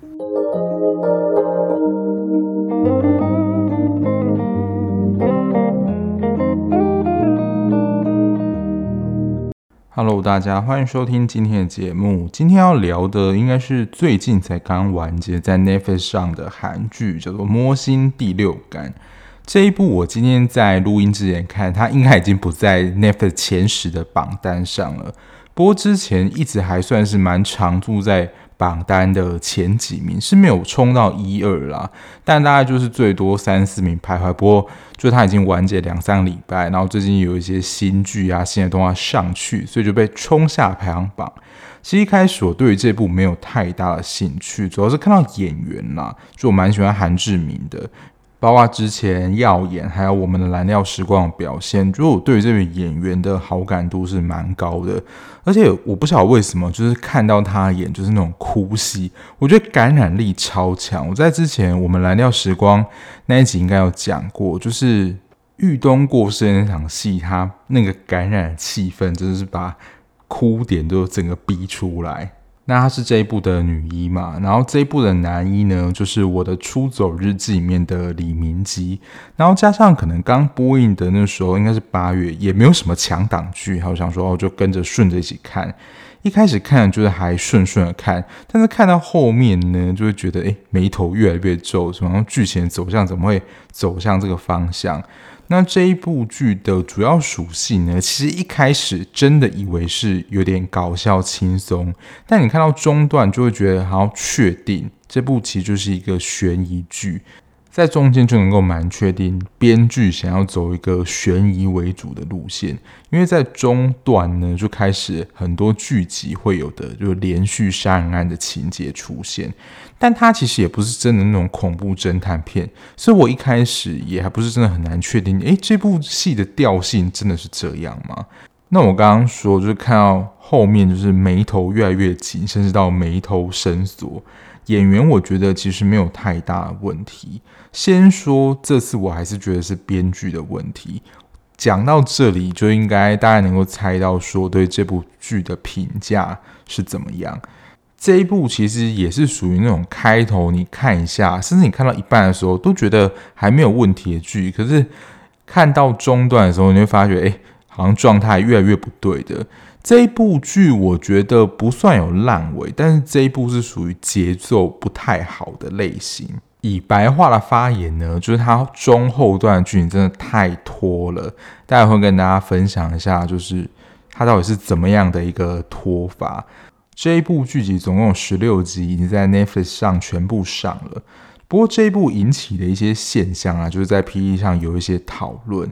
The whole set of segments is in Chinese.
Hello，大家欢迎收听今天的节目。今天要聊的应该是最近才刚完结在 Netflix 上的韩剧，叫做《摸心第六感》。这一部我今天在录音之前看，它应该已经不在 Netflix 前十的榜单上了。不过之前一直还算是蛮常驻在榜单的前几名，是没有冲到一二啦，但大概就是最多三四名徘徊。不过就它已经完结两三礼拜，然后最近有一些新剧啊、新的动画上去，所以就被冲下排行榜。其实一开始我对于这部没有太大的兴趣，主要是看到演员啦，就我蛮喜欢韩志明的。包括之前耀眼，还有我们的蓝调时光的表现，就我对于这位演员的好感度是蛮高的。而且我不晓得为什么，就是看到他演就是那种哭戏，我觉得感染力超强。我在之前我们蓝调时光那一集应该有讲过，就是玉东过世那场戏，他那个感染气氛，真的是把哭点都整个逼出来。那她是这一部的女一嘛，然后这一部的男一呢，就是我的出走日记里面的李明基，然后加上可能刚播映的那时候应该是八月，也没有什么强档剧，我想说哦，就跟着顺着一起看。一开始看就是还顺顺的看，但是看到后面呢，就会觉得诶，眉头越来越皱，什么剧情走向怎么会走向这个方向？那这一部剧的主要属性呢，其实一开始真的以为是有点搞笑轻松，但你看到中段就会觉得好像确定这部其实就是一个悬疑剧。在中间就能够蛮确定，编剧想要走一个悬疑为主的路线，因为在中段呢就开始很多剧集会有的就连续杀人案的情节出现，但它其实也不是真的那种恐怖侦探片，所以我一开始也还不是真的很难确定，诶，这部戏的调性真的是这样吗？那我刚刚说就是看到后面就是眉头越来越紧，甚至到眉头深锁。演员我觉得其实没有太大的问题。先说这次我还是觉得是编剧的问题。讲到这里就应该大家能够猜到说对这部剧的评价是怎么样。这一部其实也是属于那种开头你看一下，甚至你看到一半的时候都觉得还没有问题的剧，可是看到中段的时候你会发觉，哎，好像状态越来越不对的。这一部剧我觉得不算有烂尾，但是这一部是属于节奏不太好的类型。以白话的发言呢，就是它中后段的剧情真的太拖了。待会会跟大家分享一下，就是它到底是怎么样的一个拖法。这一部剧集总共有十六集，已经在 Netflix 上全部上了。不过这一部引起的一些现象啊，就是在 PE 上有一些讨论。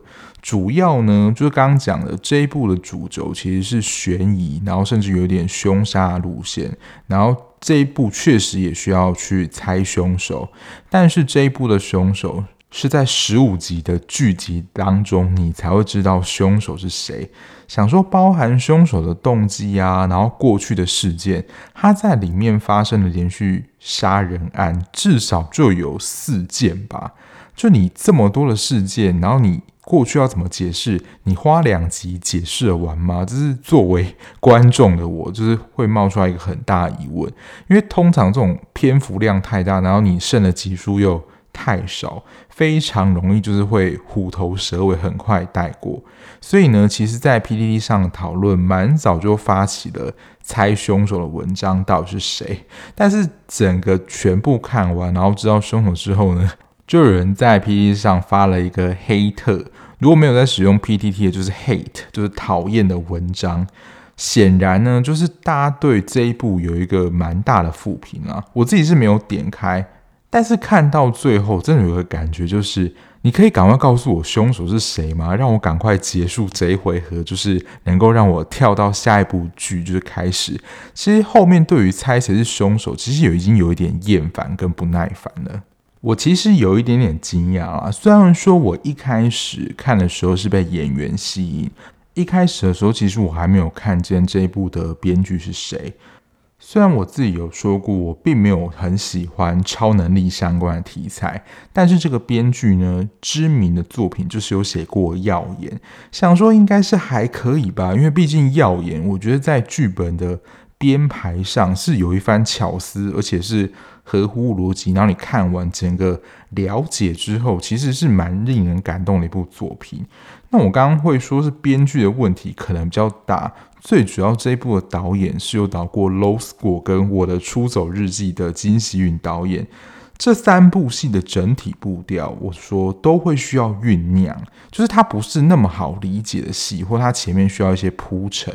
主要呢，就是刚刚讲的这一部的主轴其实是悬疑，然后甚至有点凶杀路线。然后这一部确实也需要去猜凶手，但是这一部的凶手是在十五集的剧集当中，你才会知道凶手是谁。想说包含凶手的动机啊，然后过去的事件，他在里面发生的连续杀人案至少就有四件吧？就你这么多的事件，然后你。过去要怎么解释？你花两集解释完吗？这是作为观众的我，就是会冒出来一个很大疑问。因为通常这种篇幅量太大，然后你剩的集数又太少，非常容易就是会虎头蛇尾，很快带过。所以呢，其实，在 PDD 上讨论蛮早就发起了猜凶手的文章，到底是谁？但是整个全部看完，然后知道凶手之后呢，就有人在 PTT 上发了一个黑特，如果没有在使用 PTT 的，就是 hate，就是讨厌的文章。显然呢，就是大家对这一部有一个蛮大的负评啊。我自己是没有点开，但是看到最后，真的有个感觉，就是你可以赶快告诉我凶手是谁吗？让我赶快结束这一回合，就是能够让我跳到下一部剧，就是开始。其实后面对于猜谁是凶手，其实有已经有一点厌烦跟不耐烦了。我其实有一点点惊讶啊，虽然说我一开始看的时候是被演员吸引，一开始的时候其实我还没有看见这一部的编剧是谁。虽然我自己有说过我并没有很喜欢超能力相关的题材，但是这个编剧呢，知名的作品就是有写过《耀眼》，想说应该是还可以吧，因为毕竟《耀眼》我觉得在剧本的编排上是有一番巧思，而且是合乎逻辑。然后你看完整个了解之后，其实是蛮令人感动的一部作品。那我刚刚会说是编剧的问题可能比较大，最主要这一部的导演是有导过《Low School》跟《我的出走日记》的金喜允导演。这三部戏的整体步调，我说都会需要酝酿，就是它不是那么好理解的戏，或它前面需要一些铺陈。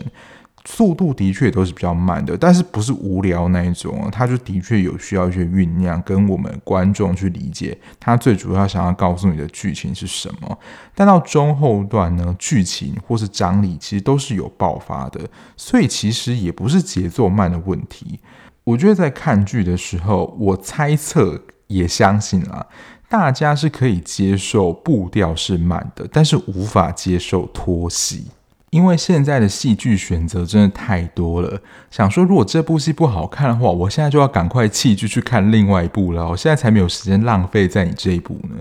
速度的确都是比较慢的，但是不是无聊那一种，它就的确有需要一些酝酿，跟我们观众去理解它最主要想要告诉你的剧情是什么。但到中后段呢，剧情或是张力其实都是有爆发的，所以其实也不是节奏慢的问题。我觉得在看剧的时候，我猜测也相信啊，大家是可以接受步调是慢的，但是无法接受拖戏。因为现在的戏剧选择真的太多了，想说如果这部戏不好看的话，我现在就要赶快弃剧去看另外一部了。我现在才没有时间浪费在你这一部呢。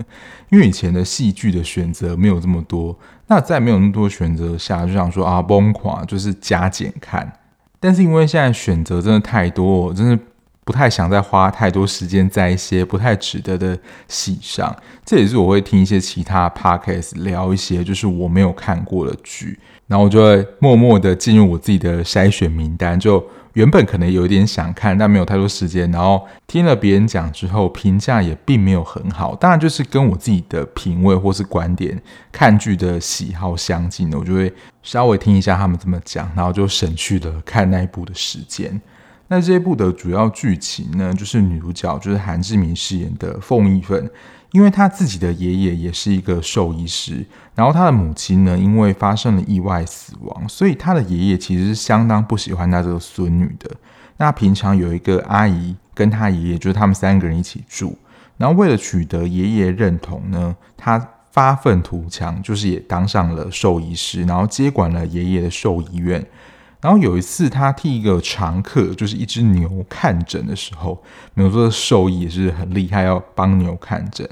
因为以前的戏剧的选择没有这么多，那在没有那么多选择下，就想说啊，崩垮就是加减看。但是因为现在选择真的太多，我真的。不太想再花太多时间在一些不太值得的戏上，这也是我会听一些其他 podcast 聊一些就是我没有看过的剧，然后我就会默默的进入我自己的筛选名单。就原本可能有一点想看，但没有太多时间，然后听了别人讲之后，评价也并没有很好。当然就是跟我自己的品味或是观点看剧的喜好相近的，我就会稍微听一下他们怎么讲，然后就省去了看那一部的时间。那这一部的主要剧情呢，就是女主角就是韩志明饰演的凤义愤，因为她自己的爷爷也是一个兽医师，然后她的母亲呢，因为发生了意外死亡，所以她的爷爷其实是相当不喜欢她这个孙女的。那平常有一个阿姨跟她爷爷，就是他们三个人一起住，然后为了取得爷爷认同呢，她发愤图强，就是也当上了兽医师，然后接管了爷爷的兽医院。然后有一次，他替一个常客，就是一只牛看诊的时候，没有说兽医也是很厉害，要帮牛看诊。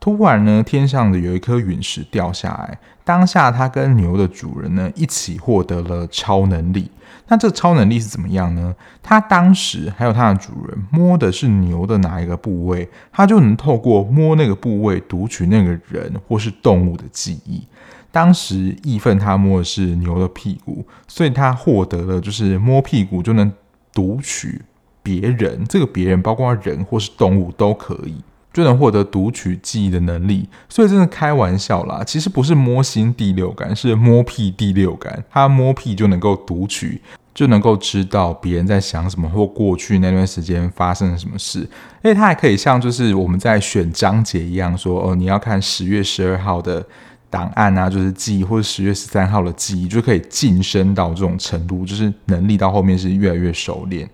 突然呢，天上的有一颗陨石掉下来，当下他跟牛的主人呢一起获得了超能力。那这超能力是怎么样呢？他当时还有他的主人摸的是牛的哪一个部位，他就能透过摸那个部位读取那个人或是动物的记忆。当时义愤他摸的是牛的屁股，所以他获得了就是摸屁股就能读取别人，这个别人包括人或是动物都可以，就能获得读取记忆的能力。所以真的开玩笑啦，其实不是摸心第六感，是摸屁第六感。他摸屁就能够读取，就能够知道别人在想什么，或过去那段时间发生了什么事。而且他还可以像就是我们在选章节一样说，哦，你要看十月十二号的。档案啊，就是记忆，或者十月十三号的记忆，就可以晋升到这种程度，就是能力到后面是越来越熟练。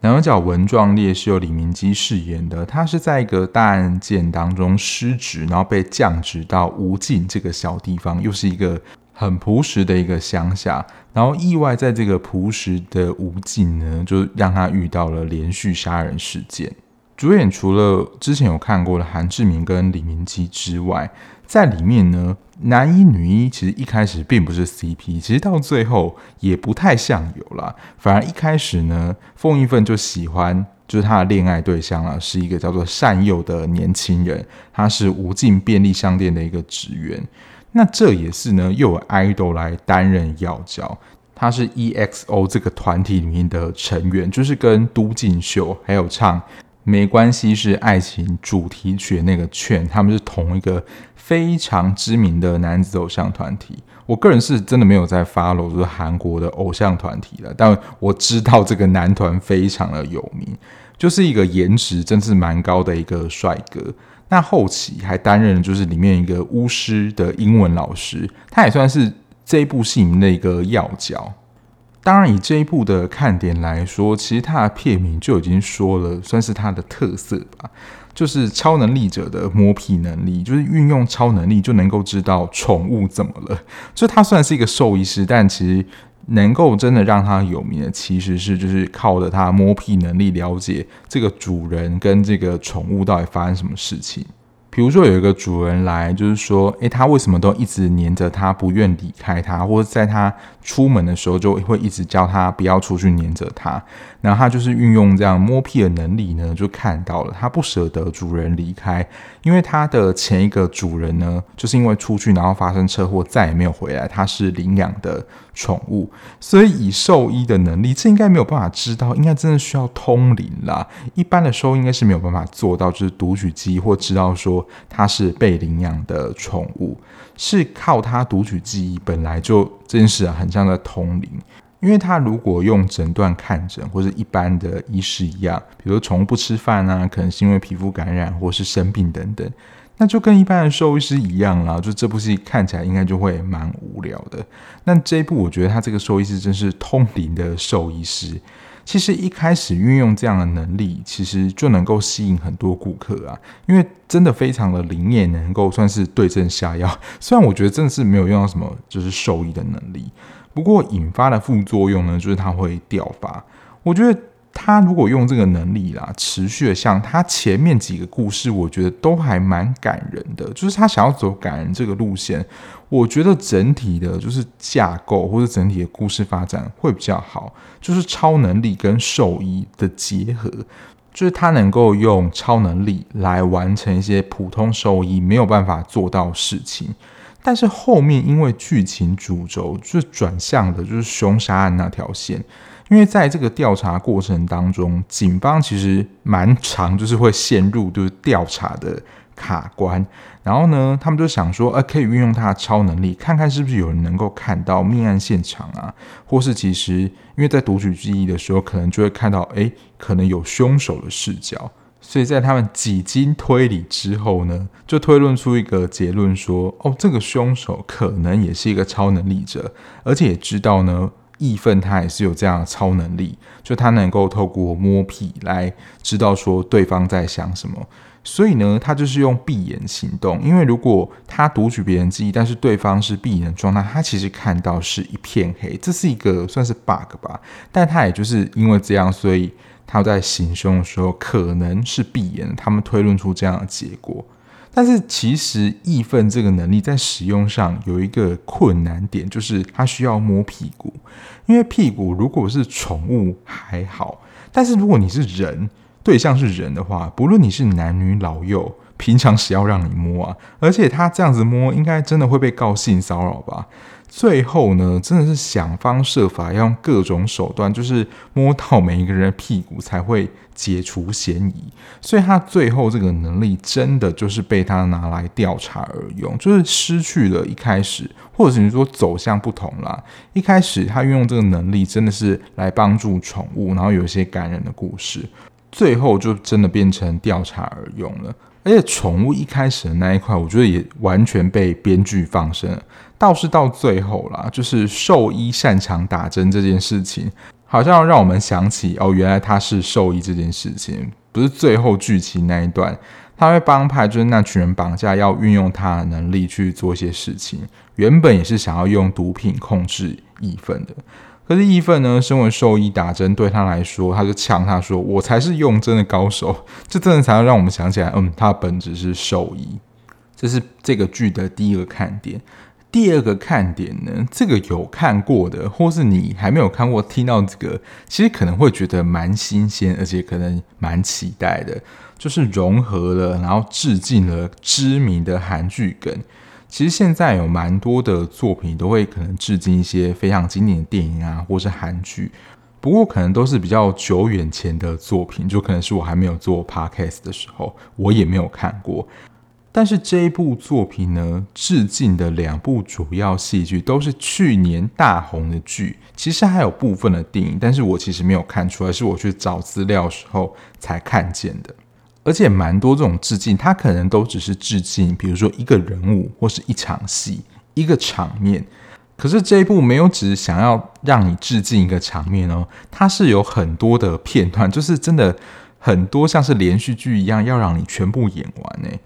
男主角文壮烈是由李明基饰演的，他是在一个大案件当中失职，然后被降职到无尽这个小地方，又是一个很朴实的一个乡下，然后意外在这个朴实的无尽呢，就让他遇到了连续杀人事件。主演除了之前有看过的韩志明跟李明基之外，在里面呢，男一女一其实一开始并不是 CP，其实到最后也不太像有啦。反而一开始呢，凤义愤就喜欢，就是他的恋爱对象啊，是一个叫做善佑的年轻人，他是无尽便利商店的一个职员。那这也是呢，又有 idol 来担任要角，他是 EXO 这个团体里面的成员，就是跟都敬秀还有唱。没关系，是爱情主题曲那个券，他们是同一个非常知名的男子偶像团体。我个人是真的没有在 follow 就是韩国的偶像团体了，但我知道这个男团非常的有名，就是一个颜值真是蛮高的一个帅哥。那后期还担任就是里面一个巫师的英文老师，他也算是这一部戏里面的一个要角。当然，以这一部的看点来说，其实它的片名就已经说了，算是它的特色吧，就是超能力者的摸屁能力，就是运用超能力就能够知道宠物怎么了。就他虽然是一个兽医师，但其实能够真的让他有名的，其实是就是靠着他摸屁能力了解这个主人跟这个宠物到底发生什么事情。比如说有一个主人来，就是说，诶，他为什么都一直黏着他，不愿离开他，或者在他出门的时候就会一直叫他不要出去黏着他。然后他就是运用这样摸屁的能力呢，就看到了他不舍得主人离开，因为他的前一个主人呢，就是因为出去然后发生车祸再也没有回来，他是领养的宠物，所以以兽医的能力，这应该没有办法知道，应该真的需要通灵啦。一般的兽医应该是没有办法做到，就是读取记忆或知道说它是被领养的宠物，是靠它读取记忆，本来就这件事啊，很像在通灵。因为他如果用诊断看诊，或者一般的医师一样，比如宠物不吃饭啊，可能是因为皮肤感染或是生病等等。那就跟一般的兽医师一样啦，就这部戏看起来应该就会蛮无聊的。那这一部我觉得他这个兽医师真是通灵的兽医师。其实一开始运用这样的能力，其实就能够吸引很多顾客啊，因为真的非常的灵验，能够算是对症下药。虽然我觉得真的是没有用到什么就是兽医的能力，不过引发的副作用呢，就是它会掉发。我觉得。他如果用这个能力啦，持续的像他前面几个故事，我觉得都还蛮感人的。就是他想要走感人这个路线，我觉得整体的就是架构或者整体的故事发展会比较好。就是超能力跟兽医的结合，就是他能够用超能力来完成一些普通兽医没有办法做到事情。但是后面因为剧情主轴就转向的就是凶杀案那条线。因为在这个调查过程当中，警方其实蛮常，就是会陷入就是调查的卡关。然后呢，他们就想说，呃，可以运用他的超能力，看看是不是有人能够看到命案现场啊，或是其实因为在读取记忆的时候，可能就会看到，哎，可能有凶手的视角。所以在他们几经推理之后呢，就推论出一个结论说，哦，这个凶手可能也是一个超能力者，而且也知道呢。义愤他也是有这样的超能力，就他能够透过摸屁来知道说对方在想什么，所以呢，他就是用闭眼行动。因为如果他读取别人记忆，但是对方是闭眼的状态，他其实看到是一片黑，这是一个算是 bug 吧。但他也就是因为这样，所以他在行凶的时候可能是闭眼，他们推论出这样的结果。但是其实义愤这个能力在使用上有一个困难点，就是它需要摸屁股。因为屁股如果是宠物还好，但是如果你是人，对象是人的话，不论你是男女老幼，平常谁要让你摸啊？而且他这样子摸，应该真的会被告性骚扰吧？最后呢，真的是想方设法要用各种手段，就是摸到每一个人的屁股才会解除嫌疑。所以他最后这个能力真的就是被他拿来调查而用，就是失去了一开始，或者是说走向不同啦。一开始他运用这个能力真的是来帮助宠物，然后有一些感人的故事，最后就真的变成调查而用了。而且宠物一开始的那一块，我觉得也完全被编剧放生了。倒是到最后啦，就是兽医擅长打针这件事情，好像让我们想起哦，原来他是兽医这件事情，不是最后剧情那一段，他被帮派就是那群人绑架，要运用他的能力去做一些事情，原本也是想要用毒品控制义愤的。可是义愤呢，身为兽医打针对他来说，他就呛他说：“我才是用针的高手。”这真的才能让我们想起来，嗯，他的本质是兽医。这是这个剧的第一个看点。第二个看点呢，这个有看过的，或是你还没有看过，听到这个，其实可能会觉得蛮新鲜，而且可能蛮期待的，就是融合了，然后致敬了知名的韩剧梗。其实现在有蛮多的作品都会可能致敬一些非常经典的电影啊，或是韩剧，不过可能都是比较久远前的作品，就可能是我还没有做 podcast 的时候，我也没有看过。但是这一部作品呢，致敬的两部主要戏剧都是去年大红的剧，其实还有部分的电影，但是我其实没有看出来，是我去找资料的时候才看见的。而且蛮多这种致敬，它可能都只是致敬，比如说一个人物或是一场戏、一个场面。可是这一部没有只想要让你致敬一个场面哦，它是有很多的片段，就是真的很多像是连续剧一样，要让你全部演完诶。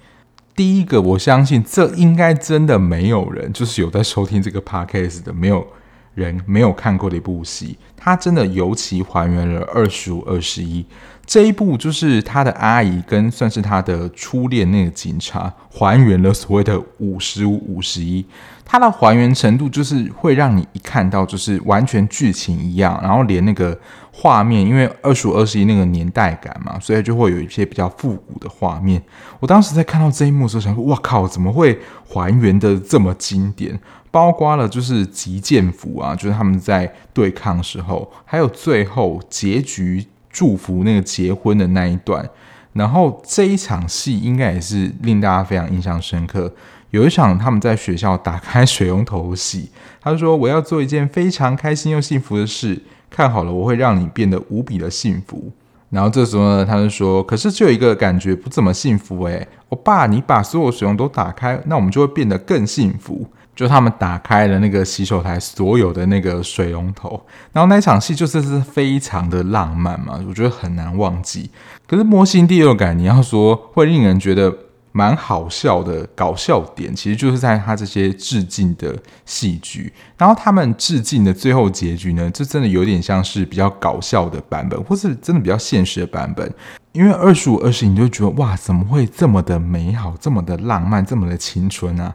第一个，我相信这应该真的没有人，就是有在收听这个 podcast 的，没有人没有看过的一部戏，它真的尤其还原了二十五二十一。这一部就是他的阿姨跟算是他的初恋那个警察还原了所谓的五十五五十一，它的还原程度就是会让你一看到就是完全剧情一样，然后连那个画面，因为二十五二十一那个年代感嘛，所以就会有一些比较复古的画面。我当时在看到这一幕的时候，想说：哇靠，怎么会还原的这么经典？包括了就是极剑谱啊，就是他们在对抗的时候，还有最后结局。祝福那个结婚的那一段，然后这一场戏应该也是令大家非常印象深刻。有一场他们在学校打开水龙头戏，他说：“我要做一件非常开心又幸福的事，看好了，我会让你变得无比的幸福。”然后这时候呢，他就说：“可是就有一个感觉不怎么幸福诶，我爸，你把所有水龙头打开，那我们就会变得更幸福。”就他们打开了那个洗手台所有的那个水龙头，然后那场戏就是是非常的浪漫嘛，我觉得很难忘记。可是《摸心第六感》，你要说会令人觉得蛮好笑的搞笑点，其实就是在他这些致敬的戏剧。然后他们致敬的最后结局呢，就真的有点像是比较搞笑的版本，或是真的比较现实的版本。因为二十五二十，你就觉得哇，怎么会这么的美好，这么的浪漫，这么的青春啊？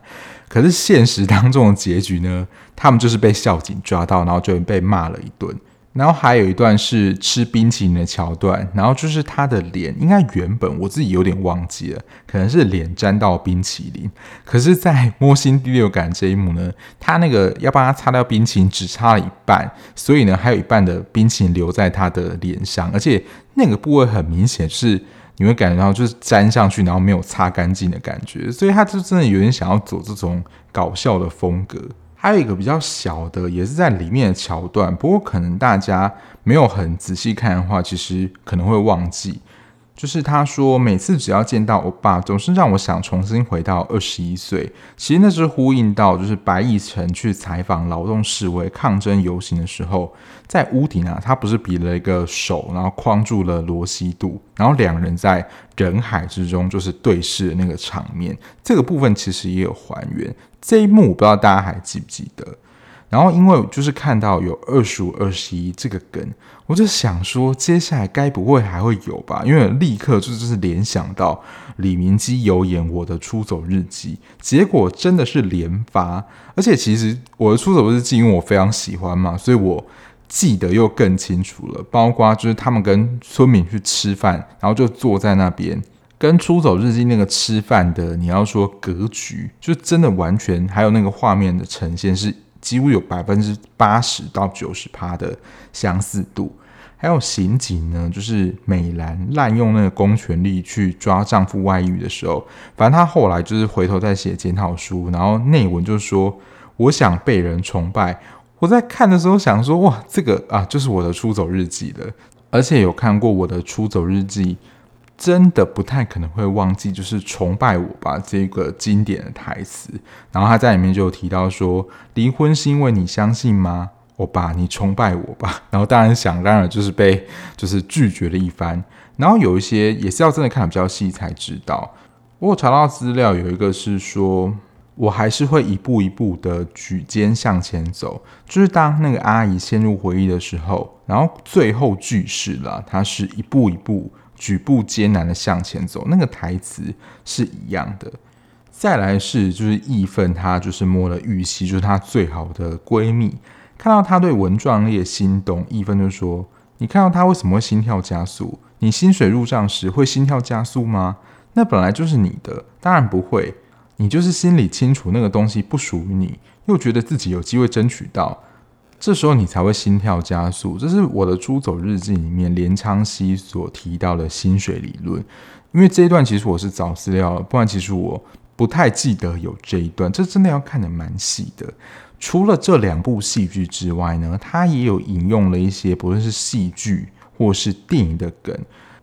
可是现实当中的结局呢？他们就是被校警抓到，然后就被骂了一顿。然后还有一段是吃冰淇淋的桥段，然后就是他的脸，应该原本我自己有点忘记了，可能是脸沾到冰淇淋。可是，在摸心第六感这一幕呢，他那个要帮他擦掉冰淇淋，只擦了一半，所以呢，还有一半的冰淇淋留在他的脸上，而且那个部位很明显是你会感觉到就是粘上去，然后没有擦干净的感觉，所以他就真的有点想要走这种搞笑的风格。还有一个比较小的，也是在里面的桥段，不过可能大家没有很仔细看的话，其实可能会忘记。就是他说，每次只要见到欧巴，总是让我想重新回到二十一岁。其实那是呼应到，就是白易辰去采访劳动示威、抗争游行的时候，在屋顶啊，他不是比了一个手，然后框住了罗西度，然后两人在人海之中就是对视的那个场面。这个部分其实也有还原。这一幕我不知道大家还记不记得。然后，因为就是看到有二十五、二十一这个梗，我就想说，接下来该不会还会有吧？因为立刻就就是联想到李明基有演《我的出走日记》，结果真的是连发。而且其实《我的出走日记》因为我非常喜欢嘛，所以我记得又更清楚了。包括就是他们跟村民去吃饭，然后就坐在那边，跟《出走日记》那个吃饭的，你要说格局，就真的完全还有那个画面的呈现是。几乎有百分之八十到九十趴的相似度，还有刑警呢，就是美兰滥用那个公权力去抓丈夫外遇的时候，反正她后来就是回头在写检讨书，然后内文就说：“我想被人崇拜。”我在看的时候想说：“哇，这个啊，就是我的出走日记了。”而且有看过我的出走日记。真的不太可能会忘记，就是崇拜我吧这个经典的台词。然后他在里面就提到说，离婚是因为你相信吗？欧巴，你崇拜我吧。然后当然想当然就是被就是拒绝了一番。然后有一些也是要真的看比较细才知道。我有查到资料，有一个是说，我还是会一步一步的举肩向前走。就是当那个阿姨陷入回忆的时候，然后最后句式了，她是一步一步。举步艰难的向前走，那个台词是一样的。再来是就是义愤，她就是摸了玉溪，就是她最好的闺蜜，看到她对文壮烈心动，义愤就说：“你看到她为什么会心跳加速？你薪水入账时会心跳加速吗？那本来就是你的，当然不会。你就是心里清楚那个东西不属于你，又觉得自己有机会争取到。”这时候你才会心跳加速，这是我的出走日记里面连昌熙所提到的薪水理论。因为这一段其实我是找资料，不然其实我不太记得有这一段。这真的要看得蛮细的。除了这两部戏剧之外呢，他也有引用了一些不论是戏剧或是电影的梗。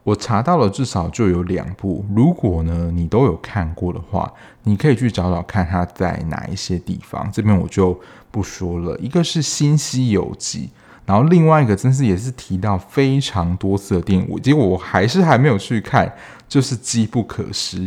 我查到了至少就有两部。如果呢你都有看过的话，你可以去找找看它在哪一些地方。这边我就。不说了，一个是《新西游记》，然后另外一个真是也是提到非常多次的电影，结果我还是还没有去看，就是《机不可失》。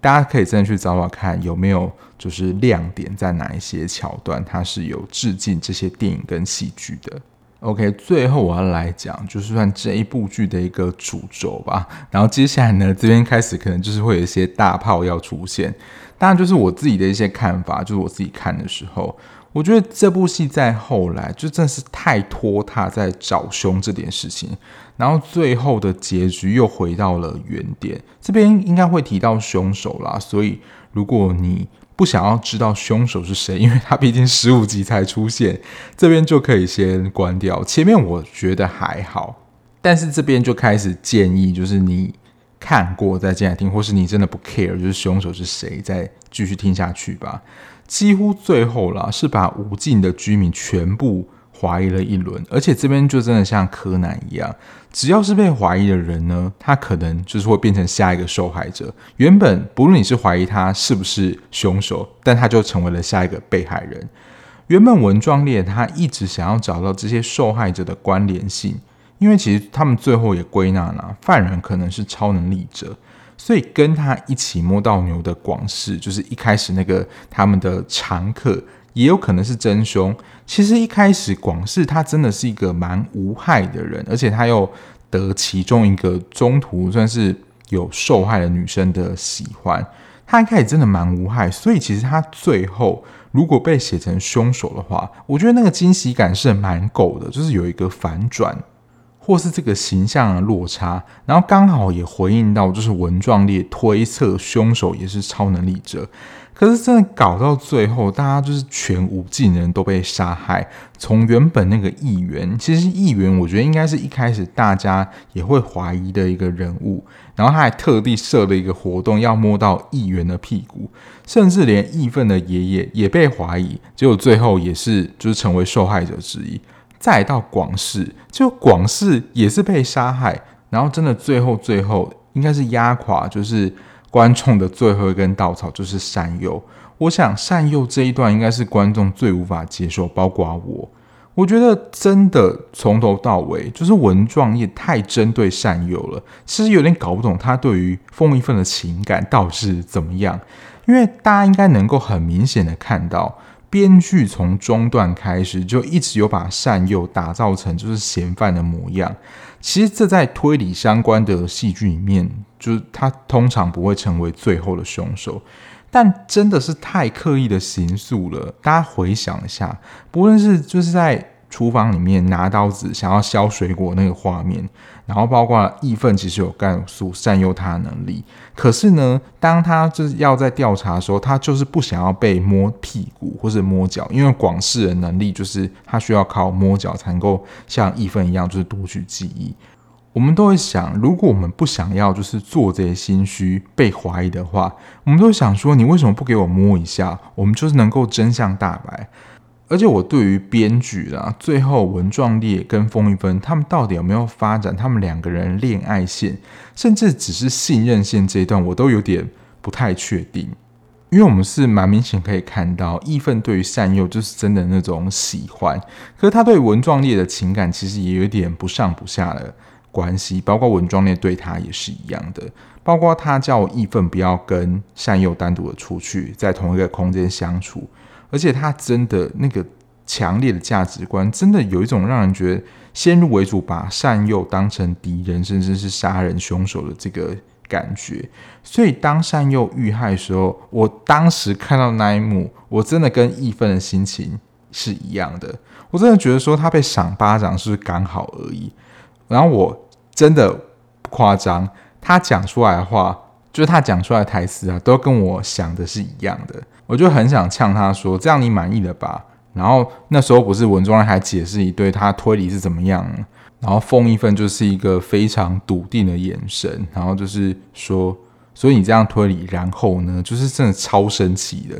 大家可以真的去找找看有没有就是亮点在哪一些桥段，它是有致敬这些电影跟戏剧的。OK，最后我要来讲，就是算这一部剧的一个主轴吧。然后接下来呢，这边开始可能就是会有一些大炮要出现。当然，就是我自己的一些看法，就是我自己看的时候，我觉得这部戏在后来就真的是太拖沓在找凶这件事情，然后最后的结局又回到了原点。这边应该会提到凶手啦，所以如果你不想要知道凶手是谁，因为他毕竟十五集才出现，这边就可以先关掉。前面我觉得还好，但是这边就开始建议，就是你看过再进来听，或是你真的不 care，就是凶手是谁，再继续听下去吧。几乎最后啦，是把无尽的居民全部。怀疑了一轮，而且这边就真的像柯南一样，只要是被怀疑的人呢，他可能就是会变成下一个受害者。原本不论你是怀疑他是不是凶手，但他就成为了下一个被害人。原本文壮烈他一直想要找到这些受害者的关联性，因为其实他们最后也归纳了犯人可能是超能力者，所以跟他一起摸到牛的广世，就是一开始那个他们的常客。也有可能是真凶。其实一开始广世他真的是一个蛮无害的人，而且他又得其中一个中途算是有受害的女生的喜欢。他一开始真的蛮无害，所以其实他最后如果被写成凶手的话，我觉得那个惊喜感是蛮够的，就是有一个反转，或是这个形象的落差，然后刚好也回应到就是文壮烈推测凶手也是超能力者。可是真的搞到最后，大家就是全无尽人都被杀害。从原本那个议员，其实议员我觉得应该是一开始大家也会怀疑的一个人物，然后他还特地设了一个活动，要摸到议员的屁股，甚至连义愤的爷爷也被怀疑，结果最后也是就是成为受害者之一。再到广世，就广世也是被杀害，然后真的最后最后应该是压垮，就是。观众的最后一根稻草就是善佑，我想善佑这一段应该是观众最无法接受，包括我。我觉得真的从头到尾就是文壮烈太针对善佑了，其实有点搞不懂他对于凤一愤的情感到底是怎么样，因为大家应该能够很明显的看到。编剧从中段开始就一直有把善佑打造成就是嫌犯的模样。其实这在推理相关的戏剧里面，就是他通常不会成为最后的凶手，但真的是太刻意的行诉了。大家回想一下，不论是就是在。厨房里面拿刀子想要削水果那个画面，然后包括义愤其实有告诉善用他的能力，可是呢，当他就是要在调查的时候，他就是不想要被摸屁股或者摸脚，因为广世的能力就是他需要靠摸脚才能够像义愤一样就是读取记忆。我们都会想，如果我们不想要就是做这些心虚被怀疑的话，我们都会想说，你为什么不给我摸一下？我们就是能够真相大白。而且我对于编剧啦，最后文壮烈跟凤一芬他们到底有没有发展他们两个人恋爱线，甚至只是信任线这一段，我都有点不太确定。因为我们是蛮明显可以看到，义愤对于善诱就是真的那种喜欢，可是他对文壮烈的情感其实也有点不上不下的关系，包括文壮烈对他也是一样的，包括他叫我义愤不要跟善佑单独的出去，在同一个空间相处。而且他真的那个强烈的价值观，真的有一种让人觉得先入为主，把善佑当成敌人，甚至是杀人凶手的这个感觉。所以当善佑遇害的时候，我当时看到那一幕，我真的跟义愤的心情是一样的。我真的觉得说他被赏巴掌是刚好而已。然后我真的不夸张，他讲出来的话，就是他讲出来的台词啊，都跟我想的是一样的。我就很想呛他说：“这样你满意了吧？”然后那时候不是文中人还解释一堆他推理是怎么样，然后凤一份就是一个非常笃定的眼神，然后就是说：“所以你这样推理，然后呢，就是真的超神奇的，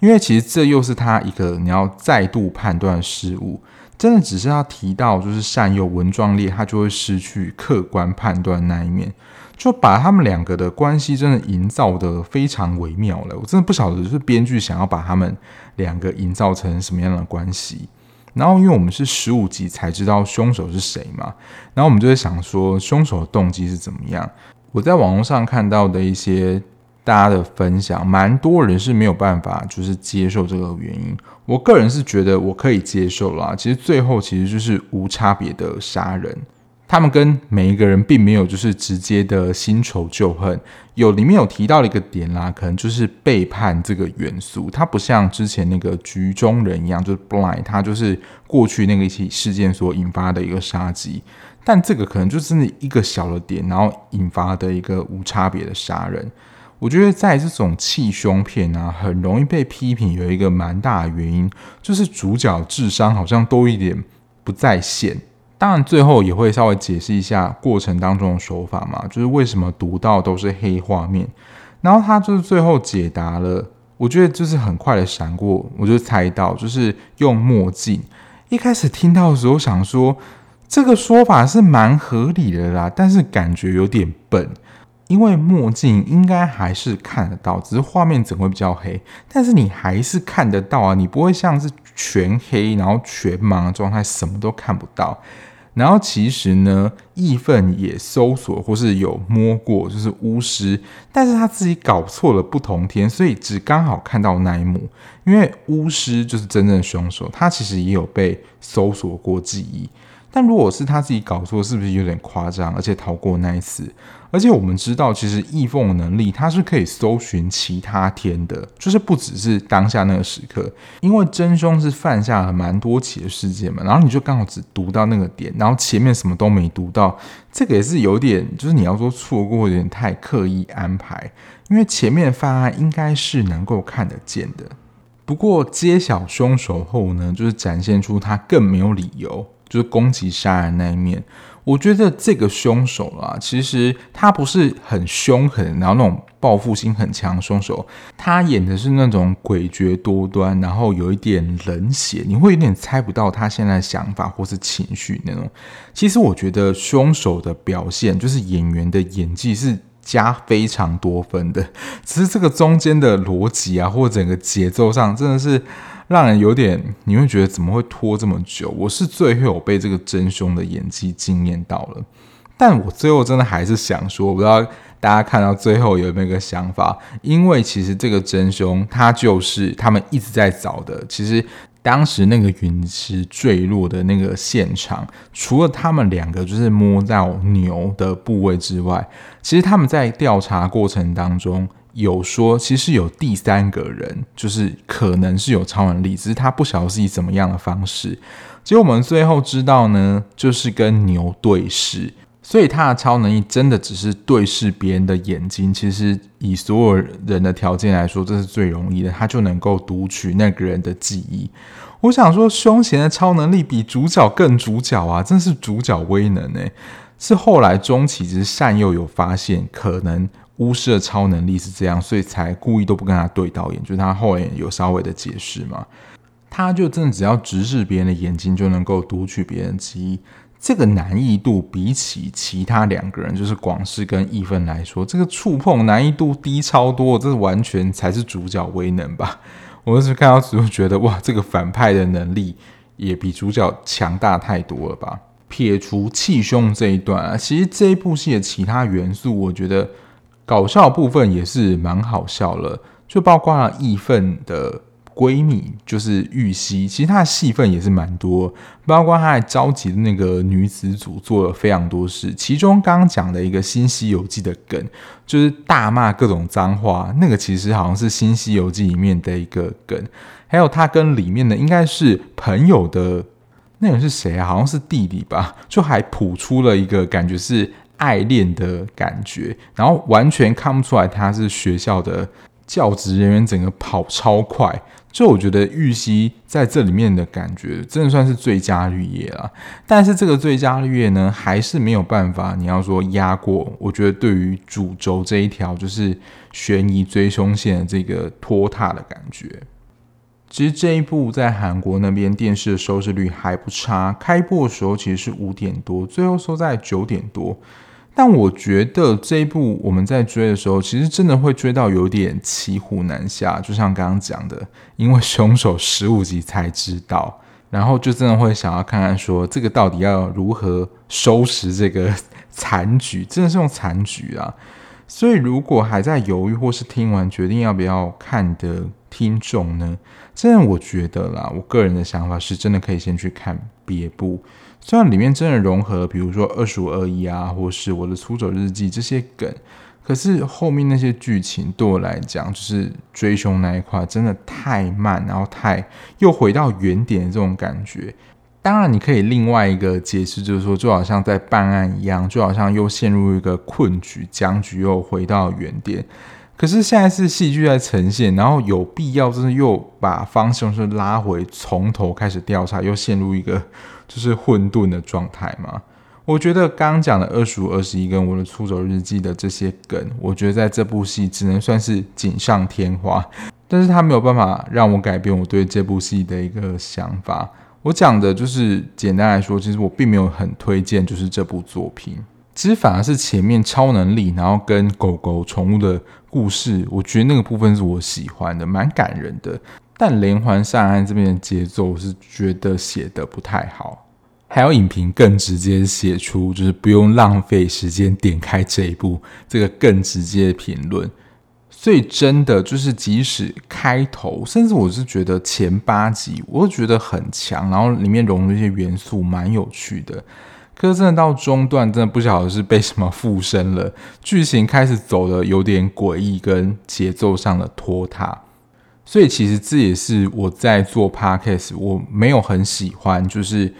因为其实这又是他一个你要再度判断失误，真的只是要提到就是善诱文壮烈，他就会失去客观判断那一面。”就把他们两个的关系真的营造得非常微妙了，我真的不晓得就是编剧想要把他们两个营造成什么样的关系。然后因为我们是十五集才知道凶手是谁嘛，然后我们就会想说凶手的动机是怎么样。我在网络上看到的一些大家的分享，蛮多人是没有办法就是接受这个原因。我个人是觉得我可以接受啦。其实最后其实就是无差别的杀人。他们跟每一个人并没有就是直接的新仇旧恨，有里面有提到了一个点啦，可能就是背叛这个元素，它不像之前那个局中人一样，就是 blind，它就是过去那个一起事件所引发的一个杀机，但这个可能就是那一个小的点，然后引发的一个无差别的杀人。我觉得在这种气胸片啊，很容易被批评，有一个蛮大的原因，就是主角智商好像都一点不在线。当然，最后也会稍微解释一下过程当中的手法嘛，就是为什么读到都是黑画面。然后他就是最后解答了，我觉得就是很快的闪过，我就猜到就是用墨镜。一开始听到的时候想说，这个说法是蛮合理的啦，但是感觉有点笨。因为墨镜应该还是看得到，只是画面整会比较黑，但是你还是看得到啊，你不会像是全黑然后全盲的状态，什么都看不到。然后其实呢，义愤也搜索或是有摸过，就是巫师，但是他自己搞错了不同天，所以只刚好看到那一幕。因为巫师就是真正的凶手，他其实也有被搜索过记忆。但如果是他自己搞错，是不是有点夸张？而且逃过那一次，而且我们知道，其实易凤的能力，它是可以搜寻其他天的，就是不只是当下那个时刻。因为真凶是犯下了蛮多起的事件嘛，然后你就刚好只读到那个点，然后前面什么都没读到，这个也是有点，就是你要说错过，有点太刻意安排。因为前面的犯案应该是能够看得见的，不过揭晓凶手后呢，就是展现出他更没有理由。就是攻击杀人那一面，我觉得这个凶手啊，其实他不是很凶狠，然后那种报复心很强凶手，他演的是那种诡谲多端，然后有一点冷血，你会有点猜不到他现在的想法或是情绪那种。其实我觉得凶手的表现，就是演员的演技是加非常多分的，只是这个中间的逻辑啊，或整个节奏上，真的是。让人有点，你会觉得怎么会拖这么久？我是最后被这个真凶的演技惊艳到了，但我最后真的还是想说，我不知道大家看到最后有没有一个想法？因为其实这个真凶他就是他们一直在找的。其实当时那个陨石坠落的那个现场，除了他们两个就是摸到牛的部位之外，其实他们在调查过程当中。有说，其实有第三个人，就是可能是有超能力，只是他不晓得是以怎么样的方式。结果我们最后知道呢，就是跟牛对视，所以他的超能力真的只是对视别人的眼睛。其实以所有人的条件来说，这是最容易的，他就能够读取那个人的记忆。我想说，凶嫌的超能力比主角更主角啊，真是主角威能诶。是后来终其之善又有发现可能。巫师的超能力是这样，所以才故意都不跟他对导演，就是他后来有稍微的解释嘛。他就真的只要直视别人的眼睛，就能够读取别人记忆。这个难易度比起其他两个人，就是广世跟义愤来说，这个触碰难易度低超多，这完全才是主角威能吧？我是看到之后觉得，哇，这个反派的能力也比主角强大太多了吧？撇除气胸这一段啊，其实这一部戏的其他元素，我觉得。搞笑部分也是蛮好笑了，就包括了义愤的闺蜜，就是玉溪，其实她的戏份也是蛮多，包括她还召集的那个女子组做了非常多事。其中刚刚讲的一个《新西游记》的梗，就是大骂各种脏话，那个其实好像是《新西游记》里面的一个梗。还有他跟里面的应该是朋友的那人是谁啊？好像是弟弟吧，就还谱出了一个感觉是。爱恋的感觉，然后完全看不出来他是学校的教职人员，整个跑超快。就我觉得玉溪在这里面的感觉，真的算是最佳绿叶了。但是这个最佳绿叶呢，还是没有办法。你要说压过，我觉得对于主轴这一条，就是悬疑追凶线的这个拖沓的感觉。其实这一部在韩国那边电视的收视率还不差，开播的时候其实是五点多，最后收在九点多。但我觉得这一部我们在追的时候，其实真的会追到有点骑虎难下，就像刚刚讲的，因为凶手十五集才知道，然后就真的会想要看看说这个到底要如何收拾这个残局，真的是用残局啊。所以如果还在犹豫或是听完决定要不要看的听众呢，真的我觉得啦，我个人的想法是真的可以先去看别部，虽然里面真的融合，比如说二十五二一啊，或是我的出走日记这些梗。可是后面那些剧情对我来讲，就是追凶那一块真的太慢，然后太又回到原点这种感觉。当然，你可以另外一个解释，就是说，就好像在办案一样，就好像又陷入一个困局，僵局又回到原点。可是现在是戏剧在呈现，然后有必要就是又把方向是拉回，从头开始调查，又陷入一个就是混沌的状态吗？我觉得刚刚讲的二十五、二十一跟我的出走日记的这些梗，我觉得在这部戏只能算是锦上添花，但是它没有办法让我改变我对这部戏的一个想法。我讲的就是简单来说，其实我并没有很推荐就是这部作品，其实反而是前面超能力，然后跟狗狗宠物的故事，我觉得那个部分是我喜欢的，蛮感人的。但连环杀人这边的节奏，我是觉得写得不太好。还有影评更直接写出，就是不用浪费时间点开这一部，这个更直接的评论。所以真的就是，即使开头，甚至我是觉得前八集，我都觉得很强，然后里面融入一些元素，蛮有趣的。可是真的到中段，真的不晓得是被什么附身了，剧情开始走的有点诡异，跟节奏上的拖沓。所以其实这也是我在做 podcast，我没有很喜欢，就是。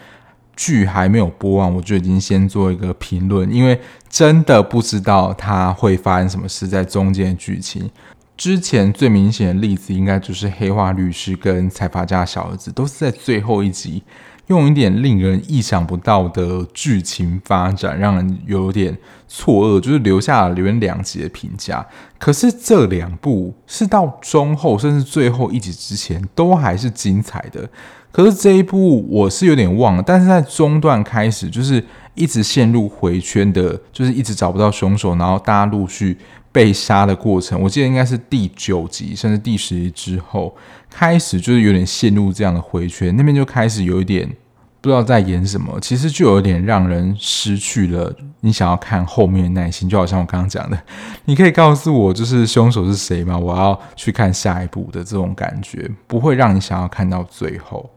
剧还没有播完，我就已经先做一个评论，因为真的不知道它会发生什么事在中间剧情。之前最明显的例子，应该就是黑化律师跟财阀家小儿子，都是在最后一集用一点令人意想不到的剧情发展，让人有点错愕，就是留下了连两集的评价。可是这两部是到中后甚至最后一集之前，都还是精彩的。可是这一部我是有点忘了，但是在中段开始就是一直陷入回圈的，就是一直找不到凶手，然后大家陆续被杀的过程。我记得应该是第九集甚至第十集之后开始，就是有点陷入这样的回圈，那边就开始有一点不知道在演什么，其实就有点让人失去了你想要看后面的耐心。就好像我刚刚讲的，你可以告诉我就是凶手是谁吗？我要去看下一部的这种感觉，不会让你想要看到最后。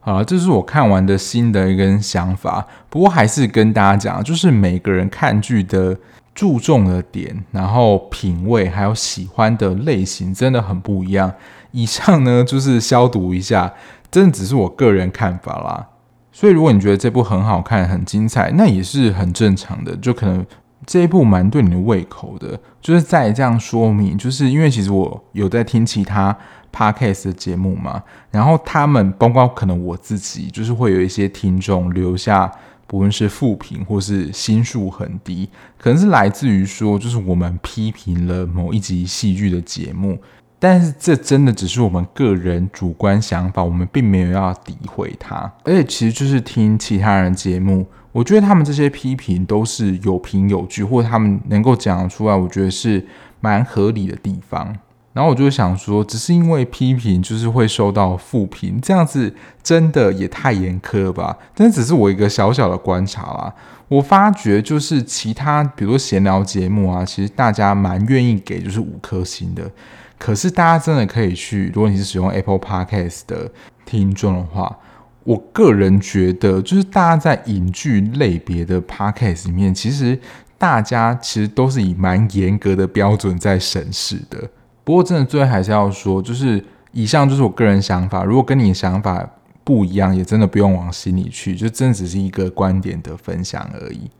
好了，这是我看完的心得一个想法。不过还是跟大家讲，就是每个人看剧的注重的点，然后品味还有喜欢的类型真的很不一样。以上呢就是消毒一下，真的只是我个人看法啦。所以如果你觉得这部很好看、很精彩，那也是很正常的。就可能这一部蛮对你的胃口的。就是再这样说明，就是因为其实我有在听其他。Podcast 的节目嘛，然后他们包括可能我自己，就是会有一些听众留下，不论是负评或是心数很低，可能是来自于说，就是我们批评了某一集戏剧的节目，但是这真的只是我们个人主观想法，我们并没有要诋毁他，而且其实就是听其他人节目，我觉得他们这些批评都是有凭有据，或者他们能够讲出来，我觉得是蛮合理的地方。然后我就想说，只是因为批评就是会受到负评，这样子真的也太严苛了吧？但只是我一个小小的观察啦。我发觉就是其他，比如说闲聊节目啊，其实大家蛮愿意给就是五颗星的。可是大家真的可以去，如果你是使用 Apple Podcast 的听众的话，我个人觉得就是大家在影剧类别的 Podcast 里面，其实大家其实都是以蛮严格的标准在审视的。不过，真的最后还是要说，就是以上就是我个人想法。如果跟你想法不一样，也真的不用往心里去，就真的只是一个观点的分享而已。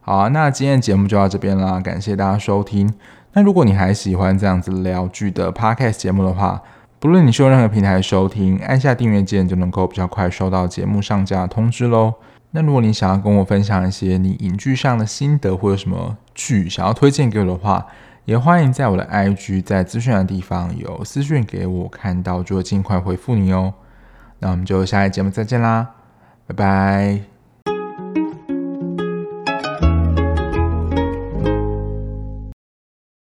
好啊，那今天的节目就到这边啦，感谢大家收听。那如果你还喜欢这样子聊剧的 Podcast 节目的话，不论你是用任何平台收听，按下订阅键就能够比较快收到节目上架通知喽。那如果你想要跟我分享一些你影剧上的心得，或者什么剧想要推荐给我的话，也欢迎在我的 IG，在资讯的地方有私讯给我，看到就会尽快回复你哦。那我们就下一节目再见啦，拜拜。